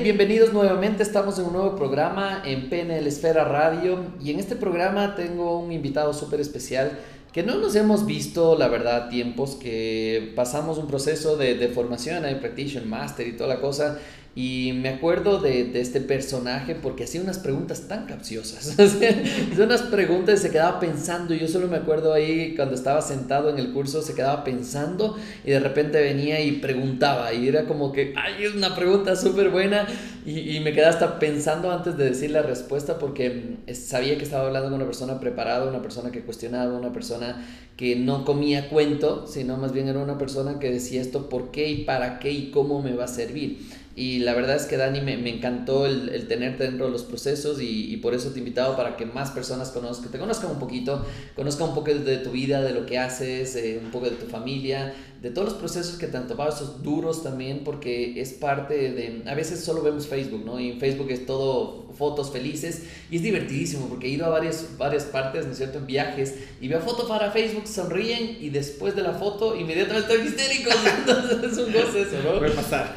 Bienvenidos nuevamente. Estamos en un nuevo programa en PNL Esfera Radio y en este programa tengo un invitado súper especial que no nos hemos visto, la verdad, tiempos que pasamos un proceso de, de formación, hay practitioner, master y toda la cosa y me acuerdo de, de, este personaje porque hacía unas preguntas tan capciosas. hacía unas preguntas y se quedaba pensando. Yo solo me acuerdo ahí cuando estaba sentado en el curso, se quedaba pensando y de repente venía y preguntaba. Y era como que, ay, es una pregunta súper buena. Y, y, me quedaba hasta pensando antes de decir la respuesta porque mm, sabía que estaba hablando con una persona preparada, una persona que cuestionaba, una persona que no comía cuento, sino más bien era una persona que decía esto por qué y para qué y cómo me va a servir. Y la verdad es que Dani me, me encantó el, el, tenerte dentro de los procesos y, y, por eso te he invitado para que más personas conozcan, te conozcan un poquito, conozcan un poco de tu vida, de lo que haces, eh, un poco de tu familia, de todos los procesos que te han tomado, esos duros también, porque es parte de, a veces solo vemos Facebook, ¿no? Y en Facebook es todo fotos felices y es divertidísimo porque he ido a varias, varias partes, ¿no es cierto?, en viajes y veo fotos para Facebook, sonríen y después de la foto inmediatamente estoy histérico, entonces es un goce eso, ¿no? Puede pasar.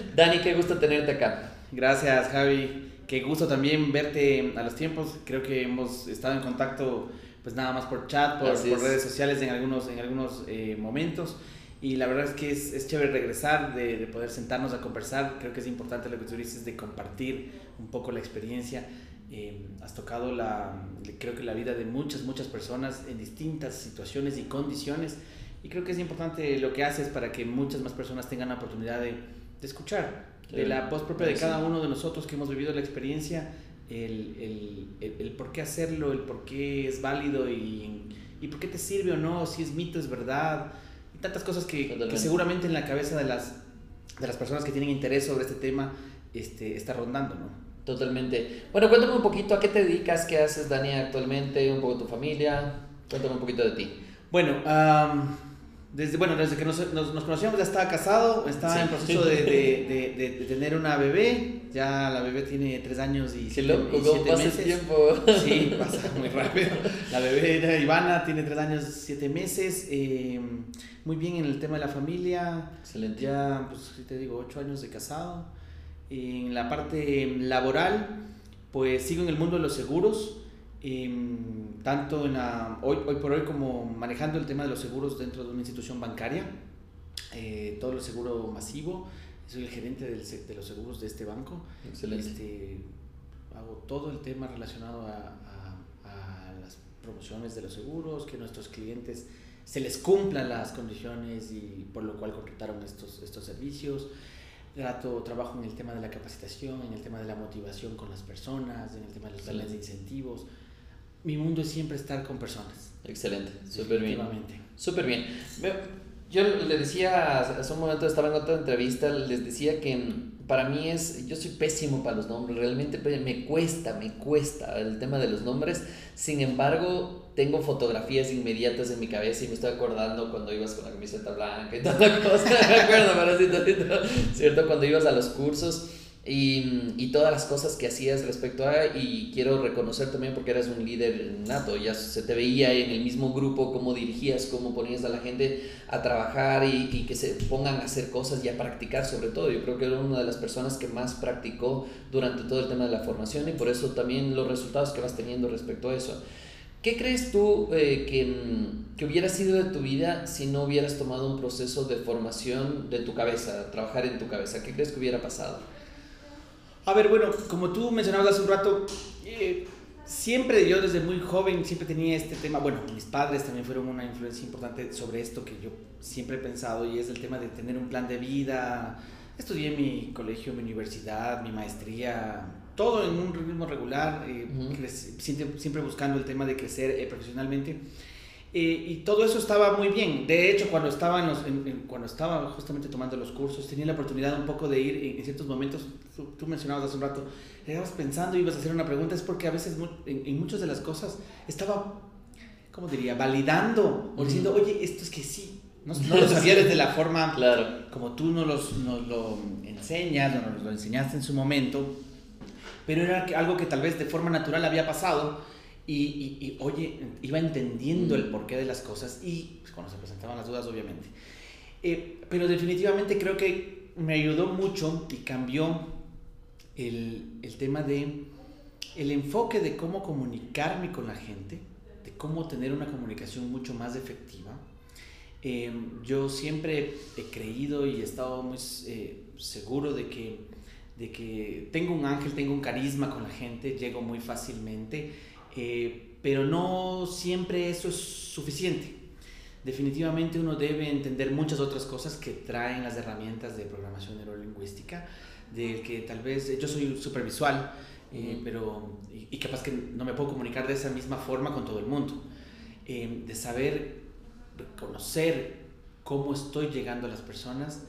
Dani, qué gusto tenerte acá. Gracias, Javi. Qué gusto también verte a los tiempos. Creo que hemos estado en contacto pues nada más por chat, por, por redes sociales en algunos, en algunos eh, momentos. Y la verdad es que es, es chévere regresar, de, de, poder sentarnos a conversar. Creo que es importante lo que tú dices de compartir un poco la experiencia. Eh, has tocado la, creo que la vida de muchas, muchas personas en distintas situaciones y condiciones. Y creo que es importante lo que haces para que muchas más personas tengan la oportunidad de, de escuchar de la voz propia de cada uno de nosotros que hemos vivido la experiencia, el, el, el, el por qué hacerlo, el por qué es válido y, y por qué te sirve o no, si es mito, es verdad tantas cosas que, que, seguramente en la cabeza de las, de las personas que tienen interés sobre este tema este, está rondando, ¿no? Totalmente. Bueno, cuéntame un poquito a qué te dedicas, qué haces, Dani, actualmente, un poco tu familia. Cuéntame un poquito de ti. Bueno, um, desde, bueno, desde que nos, nos, nos, conocíamos ya estaba casado, estaba sí. en proceso de, de, de, de, tener una bebé, ya la bebé tiene tres años y Qué loco, y siete pasa meses. el tiempo? Sí, pasa muy rápido. La bebé Ivana tiene tres años, siete meses, eh, muy bien en el tema de la familia, Excelente. ya, pues, te digo, ocho años de casado. En la parte laboral, pues sigo en el mundo de los seguros, eh, tanto en la, hoy, hoy por hoy como manejando el tema de los seguros dentro de una institución bancaria, eh, todo el seguro masivo, soy el gerente del, de los seguros de este banco. Excelente. Este, hago todo el tema relacionado a, a, a, las promociones de los seguros, que nuestros clientes se les cumplan las condiciones y por lo cual contrataron estos, estos servicios. Trato, trabajo en el tema de la capacitación, en el tema de la motivación con las personas, en el tema de los planes de incentivos mi mundo es siempre estar con personas. Excelente, súper bien. Súper bien. Yo le decía, hace un momento estaba en otra entrevista, les decía que para mí es, yo soy pésimo para los nombres, realmente me cuesta, me cuesta el tema de los nombres, sin embargo, tengo fotografías inmediatas en mi cabeza y me estoy acordando cuando ibas con la camiseta blanca y toda la cosa, me acuerdo, pero sí, ¿cierto? Cuando ibas a los cursos y, y, todas las cosas que hacías respecto a, y quiero reconocer también porque eras un líder nato, ya se te veía en el mismo grupo cómo dirigías, cómo ponías a la gente a trabajar y, y, que se pongan a hacer cosas y a practicar sobre todo. Yo creo que era una de las personas que más practicó durante todo el tema de la formación y por eso también los resultados que vas teniendo respecto a eso. ¿Qué crees tú eh, que, que, hubiera sido de tu vida si no hubieras tomado un proceso de formación de tu cabeza, trabajar en tu cabeza? ¿Qué crees que hubiera pasado? A ver, bueno, como tú mencionabas hace un rato, eh, siempre yo desde muy joven siempre tenía este tema, bueno, mis padres también fueron una influencia importante sobre esto que yo siempre he pensado y es el tema de tener un plan de vida. Estudié mi colegio, mi universidad, mi maestría, todo en un ritmo regular, eh, uh -huh. siempre, siempre, buscando el tema de crecer eh, profesionalmente. Eh, y todo eso estaba muy bien. De hecho, cuando estaba, en los, en, en, cuando estaba justamente tomando los cursos, tenía la oportunidad un poco de ir en, ciertos momentos, tú, tú, mencionabas hace un rato, estabas pensando y ibas a hacer una pregunta, es porque a veces en, en muchas de las cosas estaba, ¿cómo diría?, validando o diciendo, oye, esto es que sí. No, no lo sabía desde la forma claro. como tú nos, los, nos lo enseñas o nos lo enseñaste en su momento, pero era algo que tal vez de forma natural había pasado y, y, y, oye, iba entendiendo el porqué de las cosas y pues, cuando se presentaban las dudas, obviamente. Eh, pero definitivamente creo que me ayudó mucho y cambió el, el tema de el enfoque de cómo comunicarme con la gente, de cómo tener una comunicación mucho más efectiva. Em, yo siempre he creído y he estado muy eh, seguro de que, de que tengo un ángel, tengo un carisma con la gente, llego muy fácilmente, eh, pero no siempre eso es suficiente. Definitivamente uno debe entender muchas otras cosas que traen las herramientas de programación neurolingüística, de que tal vez yo soy supervisual, eh, pero, y, capaz que no me puedo comunicar de esa misma forma con todo el mundo. Eh, de saber conocer cómo estoy llegando a las personas,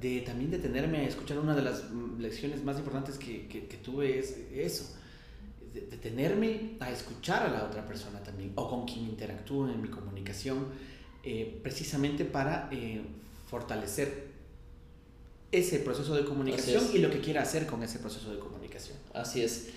de también detenerme a escuchar una de las lecciones más importantes que, que, tuve es eso, detenerme a escuchar a la otra persona también, o con quien interactúo en mi comunicación, eh, precisamente para fortalecer ese proceso de comunicación y lo que quiera hacer con ese proceso de comunicación. Así es.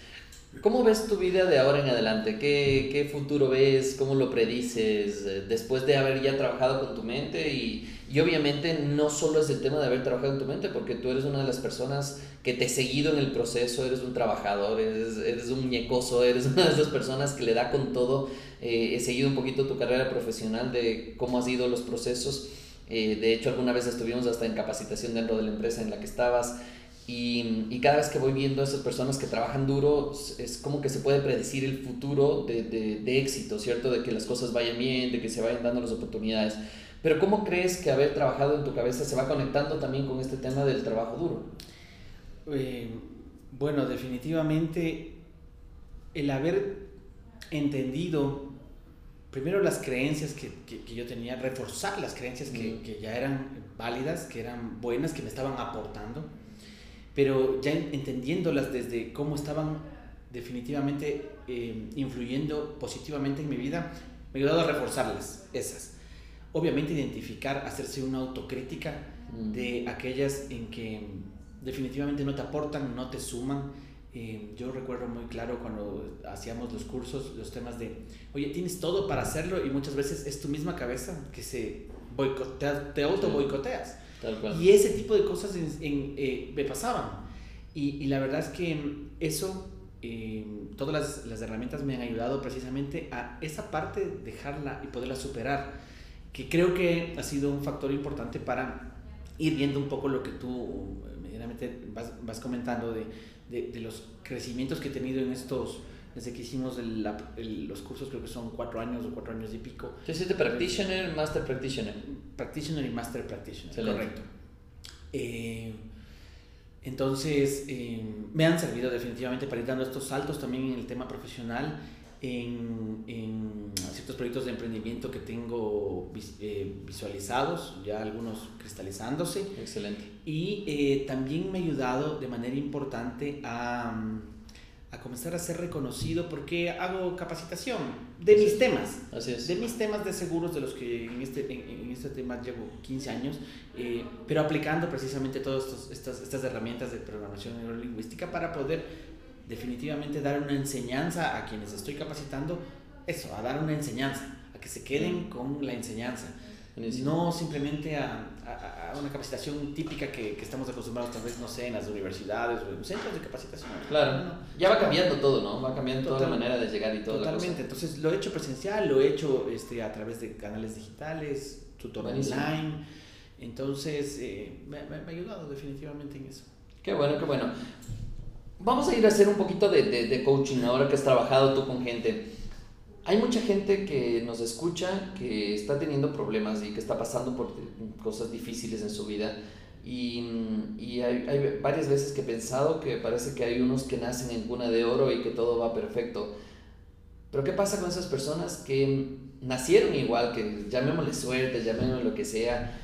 ¿Cómo ves tu vida de ahora en adelante? ¿Qué, ¿Qué, futuro ves? ¿Cómo lo predices? Eh, después de haber ya trabajado con tu mente y, y, obviamente no solo es el tema de haber trabajado en tu mente, porque tú eres una de las personas que te he seguido en el proceso, eres un trabajador, eres, eres un muñecoso, eres una de esas personas que le da con todo. Eh, he seguido un poquito tu carrera profesional de cómo has ido los procesos. Eh, de hecho, alguna vez estuvimos hasta en capacitación dentro de la empresa en la que estabas. Y, y, cada vez que voy viendo a esas personas que trabajan duro, es como que se puede predecir el futuro de, de, de, éxito, ¿cierto? De que las cosas vayan bien, de que se vayan dando las oportunidades. Pero ¿cómo crees que haber trabajado en tu cabeza se va conectando también con este tema del trabajo duro? Eh, bueno, definitivamente el haber entendido primero las creencias que, que, yo tenía, reforzar las creencias que, que, ya eran válidas, que eran buenas, que me estaban aportando, pero ya entendiéndolas desde cómo estaban definitivamente eh, influyendo positivamente en mi vida, me ha ayudado a reforzarlas, esas. Obviamente identificar, hacerse una autocrítica de aquellas en que definitivamente no te aportan, no te suman, eh, yo recuerdo muy claro cuando hacíamos los cursos, los temas de, oye, tienes todo para hacerlo y muchas veces es tu misma cabeza que se boicotea, te auto boicoteas. Y ese tipo de cosas eh, me pasaban. Y, la verdad es que eso, eh, todas las, las, herramientas me han ayudado precisamente a esa parte dejarla y poderla superar, que creo que ha sido un factor importante para ir viendo un poco lo que tú medianamente vas, vas comentando de de, de, los crecimientos que he tenido en estos, desde que hicimos el, el, los cursos, creo que son cuatro años o cuatro años y pico. ¿Qué de Practitioner, Master Practitioner? Practitioner y Master Practitioner, correcto. Eh, entonces, eh, me han servido definitivamente para ir dando estos saltos también en el tema profesional en, en, ciertos proyectos de emprendimiento que tengo eh, visualizados, ya algunos cristalizándose. Excelente. Y eh, también me ha ayudado de manera importante a, a, comenzar a ser reconocido porque hago capacitación de mis temas. Así es. De mis temas de seguros, de los que en este, en, este tema llevo 15 años, eh, pero aplicando precisamente todas estas, estas herramientas de programación neurolingüística para poder definitivamente dar una enseñanza a quienes estoy capacitando, eso, a dar una enseñanza, a que se queden con la enseñanza. No simplemente a, a, una capacitación típica que, que, estamos acostumbrados tal vez, no sé, en las universidades o en centros de capacitación. Claro, ya va cambiando todo, ¿no? Va cambiando toda la manera de llegar y todo. Totalmente, entonces lo he hecho presencial, lo he hecho este, a través de canales digitales, tutor online, entonces eh, me, me, me ha ayudado definitivamente en eso. Qué bueno, qué bueno. Vamos a ir a hacer un poquito de, de, de, coaching ahora que has trabajado tú con gente. Hay mucha gente que nos escucha, que está teniendo problemas y que está pasando por cosas difíciles en su vida. Y, y hay, hay, varias veces que he pensado que parece que hay unos que nacen en cuna de oro y que todo va perfecto. Pero ¿qué pasa con esas personas que nacieron igual, que llamémosle suerte, llamémosle lo que sea,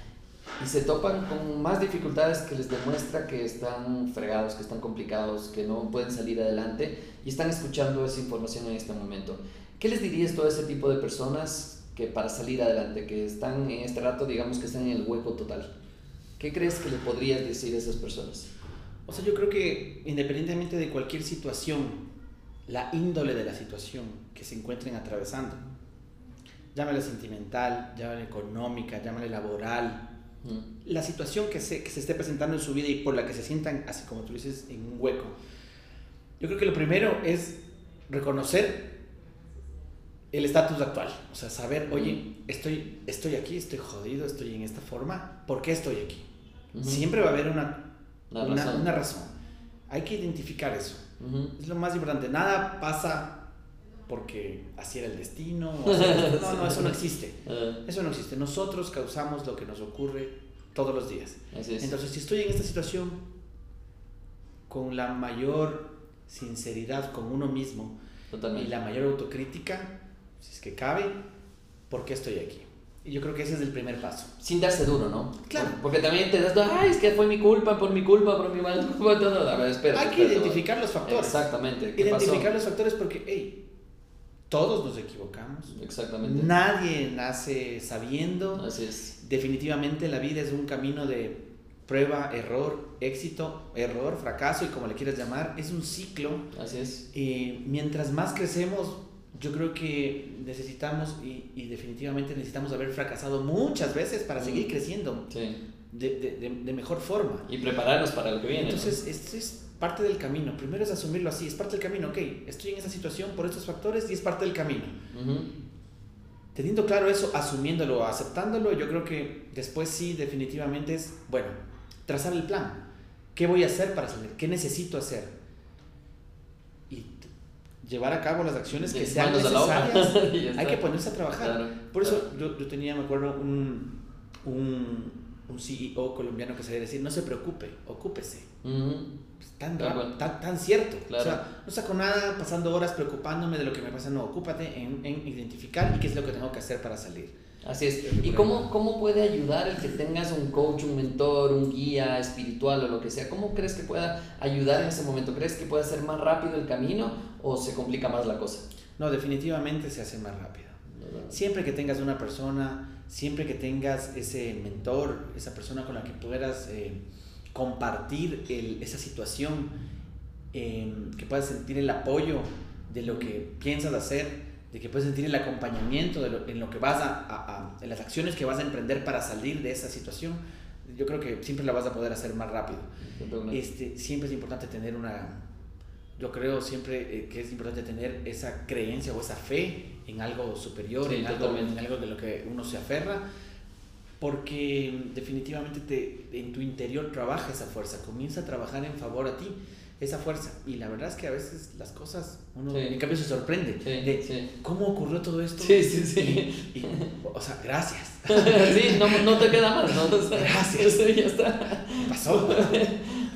y se topan con más dificultades que les demuestra que están fregados, que están complicados, que no pueden salir adelante y están escuchando esa información en este momento. ¿Qué les dirías todo ese tipo de personas que para salir adelante, que están en este rato, digamos que están en el hueco total? ¿Qué crees que le podrías decir a esas personas? O sea, yo creo que independientemente de cualquier situación, la índole de la situación que se encuentren atravesando, llámale sentimental, llámale económica, llámale laboral, la situación que se, que se esté presentando en su vida y por la que se sientan, así como tú dices, en un hueco, Yo creo que lo primero es reconocer el estatus actual. O sea, saber, oye, estoy, estoy aquí, estoy jodido, estoy en esta forma. ¿Por qué estoy aquí? Siempre va a haber una, una, razón. Hay que identificar eso. Es lo más importante. Nada pasa porque así era el destino. no, no, eso no existe. Ah. Eso no existe. Nosotros causamos lo que nos ocurre todos los días. Entonces, si estoy en esta situación con la mayor sinceridad con uno mismo y la mayor autocrítica, si es que cabe, ¿por qué estoy aquí? Y yo creo que ese es el primer paso. Sin darse duro, ¿no? Claro. Porque también te das, ay, es que fue mi culpa, por mi culpa, por mi mal culpa, todo. A ver, espera. Hay que identificar los factores. Exactamente. Identificar los factores porque, hey, todos nos equivocamos. Exactamente. Nadie nace sabiendo. Así es. Definitivamente la vida es un camino de prueba, error, éxito, error, fracaso y como le quieras llamar, es un ciclo. Así es. Y mientras más crecemos, yo creo que necesitamos y, y definitivamente necesitamos haber fracasado muchas veces para seguir creciendo sí. de, de, de, mejor forma. Y prepararnos para lo que viene. Entonces, esto es parte del camino. Primero es asumirlo así, es parte del camino, ok, estoy en esa situación por estos factores y es parte del camino. Teniendo claro eso, asumiéndolo, aceptándolo, yo creo que después sí, definitivamente es, bueno, trazar el plan. ¿Qué voy a hacer para salir? ¿Qué necesito hacer? Llevar a cabo las acciones que sean necesarias. Hay que ponerse a trabajar. por eso yo, yo, tenía, me acuerdo, un, un, un CEO colombiano que sabía decir, no se preocupe, ocúpese tan, tan, tan, cierto. O sea, no saco nada pasando horas preocupándome de lo que me pasa, no, ocúpate en, en identificar y qué es lo que tengo que hacer para salir. Así es. ¿Y cómo, cómo puede ayudar el que tengas un coach, un mentor, un guía espiritual o lo que sea? ¿Cómo crees que pueda ayudar en ese momento? ¿Crees que puede hacer más rápido el camino o se complica más la cosa? No, definitivamente se hace más rápido. Siempre que tengas una persona, siempre que tengas ese mentor, esa persona con la que puedas... Eh, compartir esa situación, em, que puedas sentir el apoyo de lo que piensas hacer, de que puedas sentir el acompañamiento de en lo que vas a, en las acciones que vas a emprender para salir de esa situación, yo creo que siempre la vas a poder hacer más rápido. Este, siempre es importante tener una, yo creo siempre eh, que es importante tener esa creencia o esa fe en algo superior, en, algo, en algo de lo que uno se aferra porque definitivamente te, en tu interior trabaja esa fuerza, comienza a trabajar en favor a ti esa fuerza. Y la verdad es que a veces las cosas, uno en cambio se sorprende de cómo ocurrió todo esto. Sí, sí, sí. o sea, gracias. sí, no, no, te queda más, ¿no? gracias. ya está. Pasó.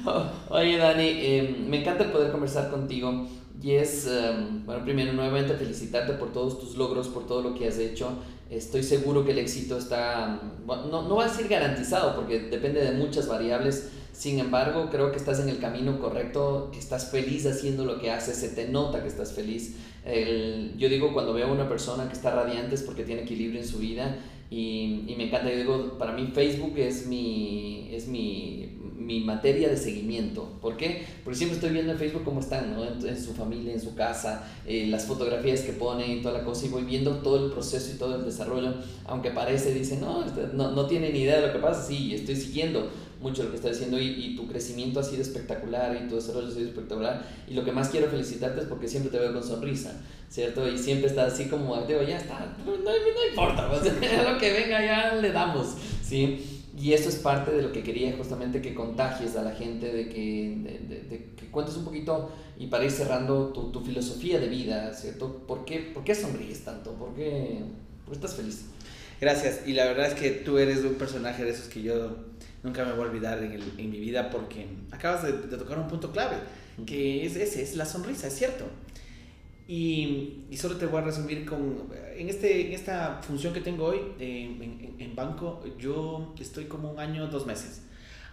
Oye, Dani, em, me encanta poder conversar contigo. Y es, em, bueno, primero nuevamente felicitarte por todos tus logros, por todo lo que has hecho. Estoy seguro que el éxito está, no, no va a ser garantizado porque depende de muchas variables. Sin embargo, creo que estás en el camino correcto, estás feliz haciendo lo que haces, se te nota que estás feliz. El, yo digo, cuando veo a una persona que está radiante es porque tiene equilibrio en su vida y, y me encanta. Yo digo, para mí Facebook es mi, es mi mi materia de seguimiento. ¿Por qué? Porque siempre estoy viendo en Facebook cómo están, ¿no? en, su familia, en su casa, eh, las fotografías que ponen toda la cosa, y voy viendo todo el proceso y todo el desarrollo, aunque parece, dice, no, este, no, no tiene ni idea de lo que pasa, sí, estoy siguiendo mucho lo que está diciendo y, y, tu crecimiento ha sido espectacular y tu desarrollo ha sido espectacular y lo que más quiero felicitarte es porque siempre te veo con sonrisa, ¿cierto? Y siempre estás así como, digo, ya está, no, no importa, pues, lo que venga ya le damos, ¿sí? Y eso es parte de lo que quería justamente que contagies a la gente, de que, de, que cuentes un poquito y para ir cerrando tu, tu filosofía de vida, ¿cierto? ¿Por qué, por qué sonríes tanto? ¿Por qué, ¿Por estás feliz? Gracias, y la verdad es que tú eres un personaje de esos que yo nunca me voy a olvidar en, el, en mi vida porque acabas de, de, tocar un punto clave, que es ese, es la sonrisa, es cierto. Y, y, solo te voy a resumir con, en, este, en esta función que tengo hoy en, en, banco, yo estoy como un año, dos meses.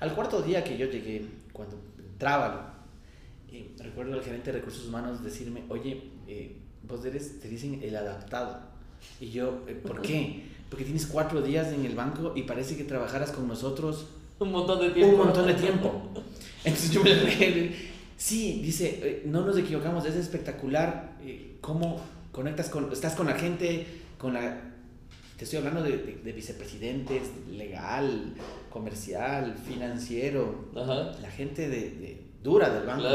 Al cuarto día que yo llegué, cuando entraba, eh, recuerdo al gerente de recursos humanos decirme, oye, eh, vos eres, te dicen el adaptado. Y yo, eh, ¿por qué? Porque tienes cuatro días en el banco y parece que trabajaras con nosotros un montón de tiempo. Un montón de tiempo. Entonces yo me Sí, dice, eh, no nos equivocamos, es espectacular eh, cómo conectas con, estás con la gente, con la, te estoy hablando de, de, vicepresidentes, legal, comercial, financiero, la gente de, dura del banco.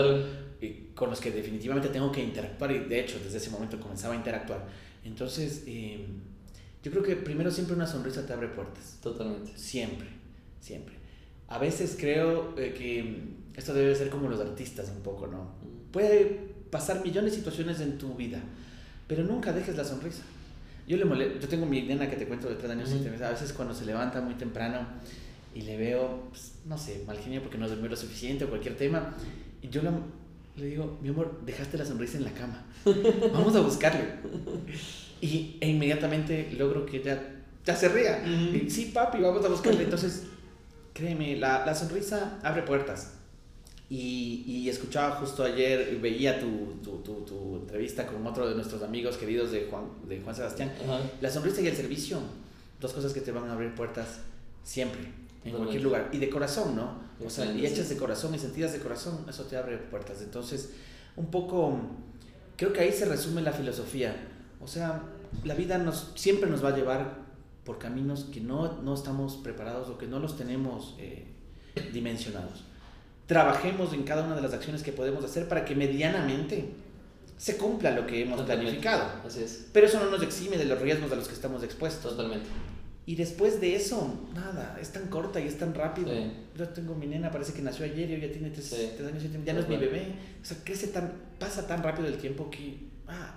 con los que definitivamente tengo que interactuar y de hecho desde ese momento comenzaba a interactuar. Entonces, eh, yo creo que primero siempre una sonrisa te abre puertas. Totalmente. Siempre, siempre. A veces creo eh, que esto debe ser como los artistas un poco, ¿no? Mm. Puede pasar millones de situaciones en tu vida, pero nunca dejes la sonrisa. Yo le molesto, yo tengo mi nena que te cuento de tres años, y a veces cuando se levanta muy temprano y le veo, pues, no sé, mal genio porque no durmió lo suficiente o cualquier tema, y yo le digo, mi amor, dejaste la sonrisa en la cama, vamos a buscarle. Y e inmediatamente logro que ya, ya se ría. sí, papi, vamos a buscarle. Entonces, créeme, la, la sonrisa abre puertas. Y, y, escuchaba justo ayer, veía tu, tu, tu, tu, entrevista con otro de nuestros amigos queridos de Juan, de Juan Sebastián. La sonrisa y el servicio, dos cosas que te van a abrir puertas siempre, en cualquier lugar. Y de corazón, ¿no? O sea, y hechas de corazón y sentidas de corazón, eso te abre puertas. Entonces, un poco, creo que ahí se resume la filosofía. O sea, la vida nos, siempre nos va a llevar por caminos que no, no estamos preparados o que no los tenemos eh, dimensionados. Trabajemos en cada una de las acciones que podemos hacer para que medianamente se cumpla lo que hemos planificado. Así es. Pero eso no nos exime de los riesgos a los que estamos expuestos. Totalmente. Y después de eso, nada, es tan corta y es tan rápido. Yo tengo mi nena, parece que nació ayer y hoy ya tiene tres, años, ya no es mi bebé. O sea, crece tan, pasa tan rápido el tiempo que, ah,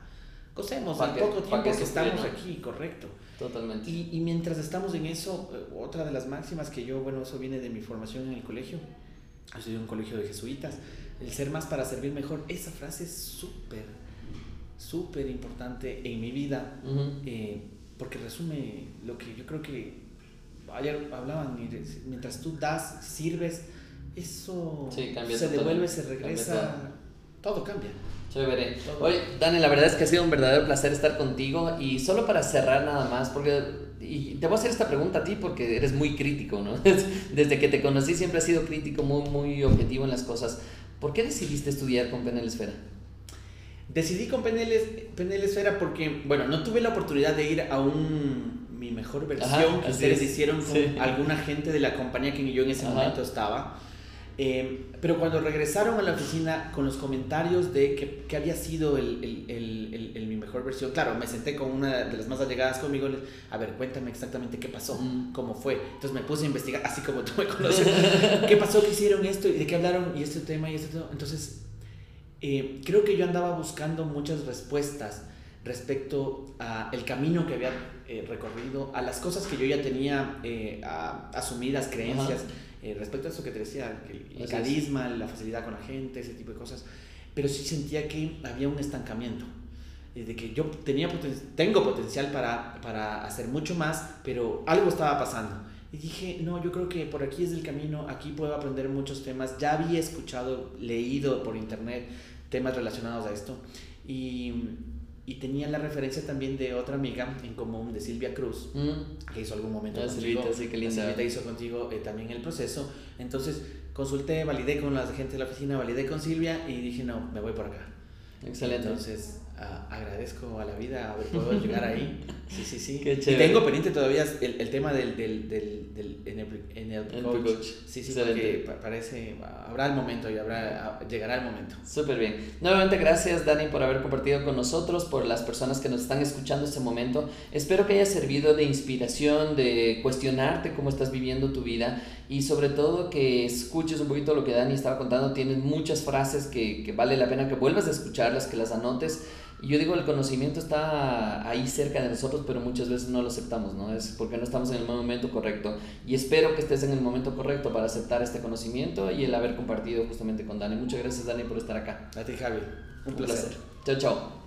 Cosemos al poco tiempo que, estamos aquí, correcto. Totalmente. Y, y, mientras estamos en eso, eh, otra de las máximas que yo, bueno, eso viene de mi formación en el colegio, ha sido un colegio de jesuitas, el ser más para servir mejor, esa frase es súper, súper importante en mi vida, eh, porque resume lo que yo creo que ayer hablaban, mientras tú das, sirves, eso se devuelve, se regresa, todo cambia. Chévere. Oye, Dani, la verdad es que ha sido un verdadero placer estar contigo y solo para cerrar nada más, porque y te voy a hacer esta pregunta a ti porque eres muy crítico, ¿no? Desde que te conocí siempre has sido crítico, muy, muy objetivo en las cosas. ¿Por qué decidiste estudiar con PNL Esfera? Decidí con PNL, PNL Esfera porque, bueno, no tuve la oportunidad de ir a un mi mejor versión que ustedes hicieron con alguna gente de la compañía que yo en ese momento estaba. Eh, pero cuando regresaron a la oficina con los comentarios de que, que había sido el, el, el, mi mejor versión, claro, me senté con una de las más allegadas conmigo, les, a ver, cuéntame exactamente qué pasó, cómo fue. Entonces me puse a investigar, así como tú me conoces, qué pasó, qué hicieron esto, y de qué hablaron, y este tema, y este tema. Entonces, eh, creo que yo andaba buscando muchas respuestas respecto a el camino que había eh, recorrido, a las cosas que yo ya tenía asumidas, creencias. Eh, respecto a eso que te decía, el, carisma, la facilidad con la gente, ese tipo de cosas, pero sí sentía que había un estancamiento, eh, de que yo tenía tengo potencial para, para hacer mucho más, pero algo estaba pasando. Y dije, no, yo creo que por aquí es el camino, aquí puedo aprender muchos temas. Ya había escuchado, leído por internet temas relacionados a esto. Y y tenía la referencia también de otra amiga en común de Silvia Cruz, mm. que hizo algún momento ah, contigo. sí, qué linda. Silvita hizo contigo eh, también el proceso. Entonces consulté, validé con la gente de la oficina, validé con Silvia y dije, no, me voy por acá. Excelente. Entonces agradezco a la vida haber podido llegar ahí. Sí, sí, sí. Qué y tengo pendiente todavía el, el tema del, del, del, del en el, coach. Sí, sí, porque parece, habrá el momento y habrá, llegará el momento. Súper bien. Nuevamente gracias Dani por haber compartido con nosotros, por las personas que nos están escuchando este momento. Espero que haya servido de inspiración, de cuestionarte cómo estás viviendo tu vida y sobre todo que escuches un poquito lo que Dani estaba contando. Tienes muchas frases que, que vale la pena que vuelvas a escucharlas, que las anotes y yo digo, el conocimiento está ahí cerca de nosotros, pero muchas veces no lo aceptamos, ¿no? Es porque no estamos en el momento correcto. Y espero que estés en el momento correcto para aceptar este conocimiento y el haber compartido justamente con Dani. Muchas gracias, Dani, por estar acá. A ti, Javi. Un, placer. Chao, chao.